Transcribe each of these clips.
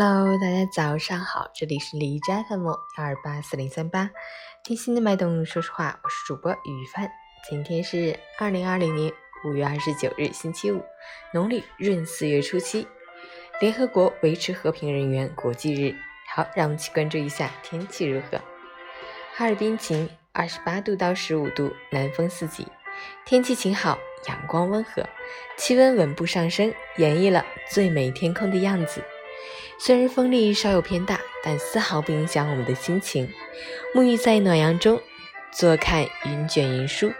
Hello，大家早上好，这里是李斋 FM 幺二八四零三八，听心的脉动，说实话，我是主播雨帆。今天是二零二零年五月二十九日，星期五，农历闰四月初七，联合国维持和平人员国际日。好，让我们去关注一下天气如何。哈尔滨晴，二十八度到十五度，南风四级，天气晴好，阳光温和，气温稳步上升，演绎了最美天空的样子。虽然风力稍有偏大，但丝毫不影响我们的心情。沐浴在暖阳中，坐看云卷云舒，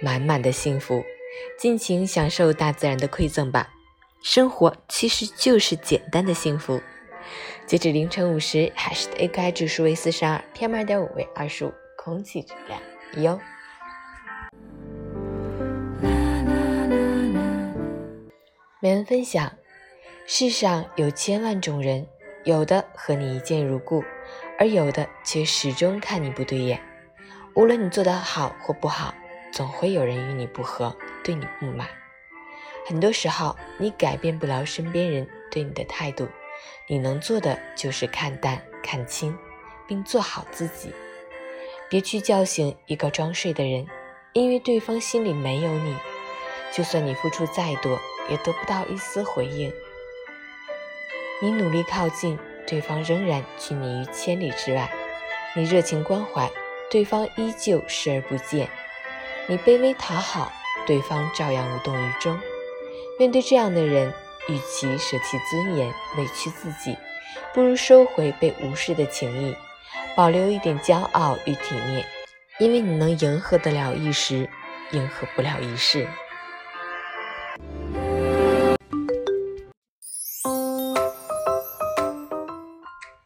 满满的幸福。尽情享受大自然的馈赠吧。生活其实就是简单的幸福。截止凌晨五时，海市的 AQI 指数为四十二，PM 二点五为二十五，空气质量优。每人分享。世上有千万种人，有的和你一见如故，而有的却始终看你不对眼。无论你做得好或不好，总会有人与你不合，对你不满。很多时候，你改变不了身边人对你的态度，你能做的就是看淡、看清，并做好自己。别去叫醒一个装睡的人，因为对方心里没有你。就算你付出再多，也得不到一丝回应。你努力靠近，对方仍然拒你于千里之外；你热情关怀，对方依旧视而不见；你卑微讨好，对方照样无动于衷。面对这样的人，与其舍弃尊严，委屈自己，不如收回被无视的情谊，保留一点骄傲与体面，因为你能迎合得了一时，迎合不了一世。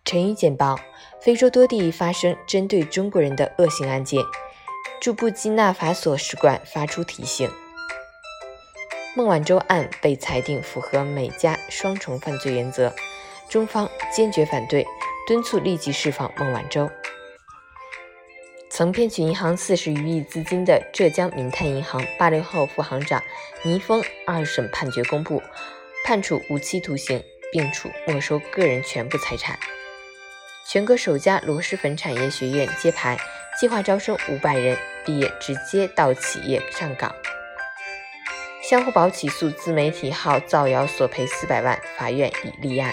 陈宇简报：非洲多地发生针对中国人的恶性案件，驻布基纳法索使馆发出提醒。孟晚舟案被裁定符合美加双重犯罪原则，中方坚决反对，敦促立即释放孟晚舟。曾骗取银行四十余亿资金的浙江民泰银行八零后副行长倪峰二审判决公布，判处无期徒刑，并处没收个人全部财产。全国首家螺蛳粉产业学院揭牌，计划招生五百人，毕业直接到企业上岗。相互宝起诉自媒体号造谣索赔四百万，法院已立案。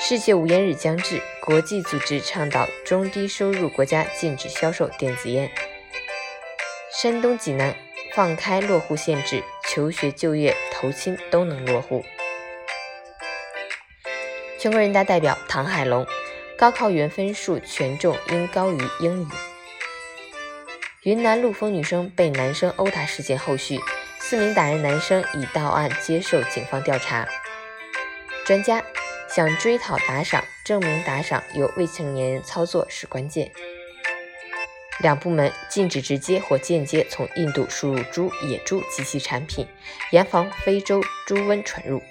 世界无烟日将至，国际组织倡导中低收入国家禁止销售电子烟。山东济南放开落户限制，求学、就业、投亲都能落户。全国人大代表唐海龙，高考语文分数权重应高于英语。云南陆丰女生被男生殴打事件后续，四名打人男生已到案接受警方调查。专家想追讨打赏，证明打赏由未成年人操作是关键。两部门禁止直接或间接从印度输入猪、野猪及其产品，严防非洲猪瘟传入。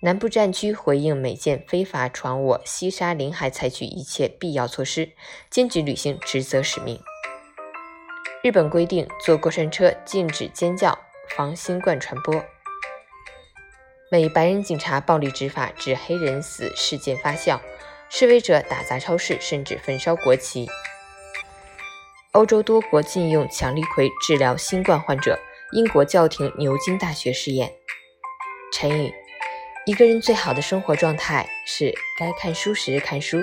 南部战区回应美舰非法闯我西沙领海，采取一切必要措施，坚决履行职责使命。日本规定坐过山车禁止尖叫，防新冠传播。美白人警察暴力执法致黑人死事件发酵，示威者打砸超市，甚至焚烧国旗。欧洲多国禁用强力葵治疗新冠患者，英国叫停牛津大学试验。成语。一个人最好的生活状态是该看书时看书，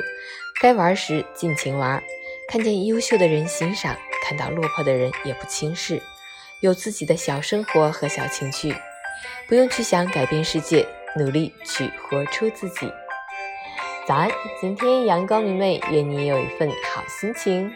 该玩时尽情玩，看见优秀的人欣赏，看到落魄的人也不轻视，有自己的小生活和小情趣，不用去想改变世界，努力去活出自己。早安，今天阳光明媚，愿你有一份好心情。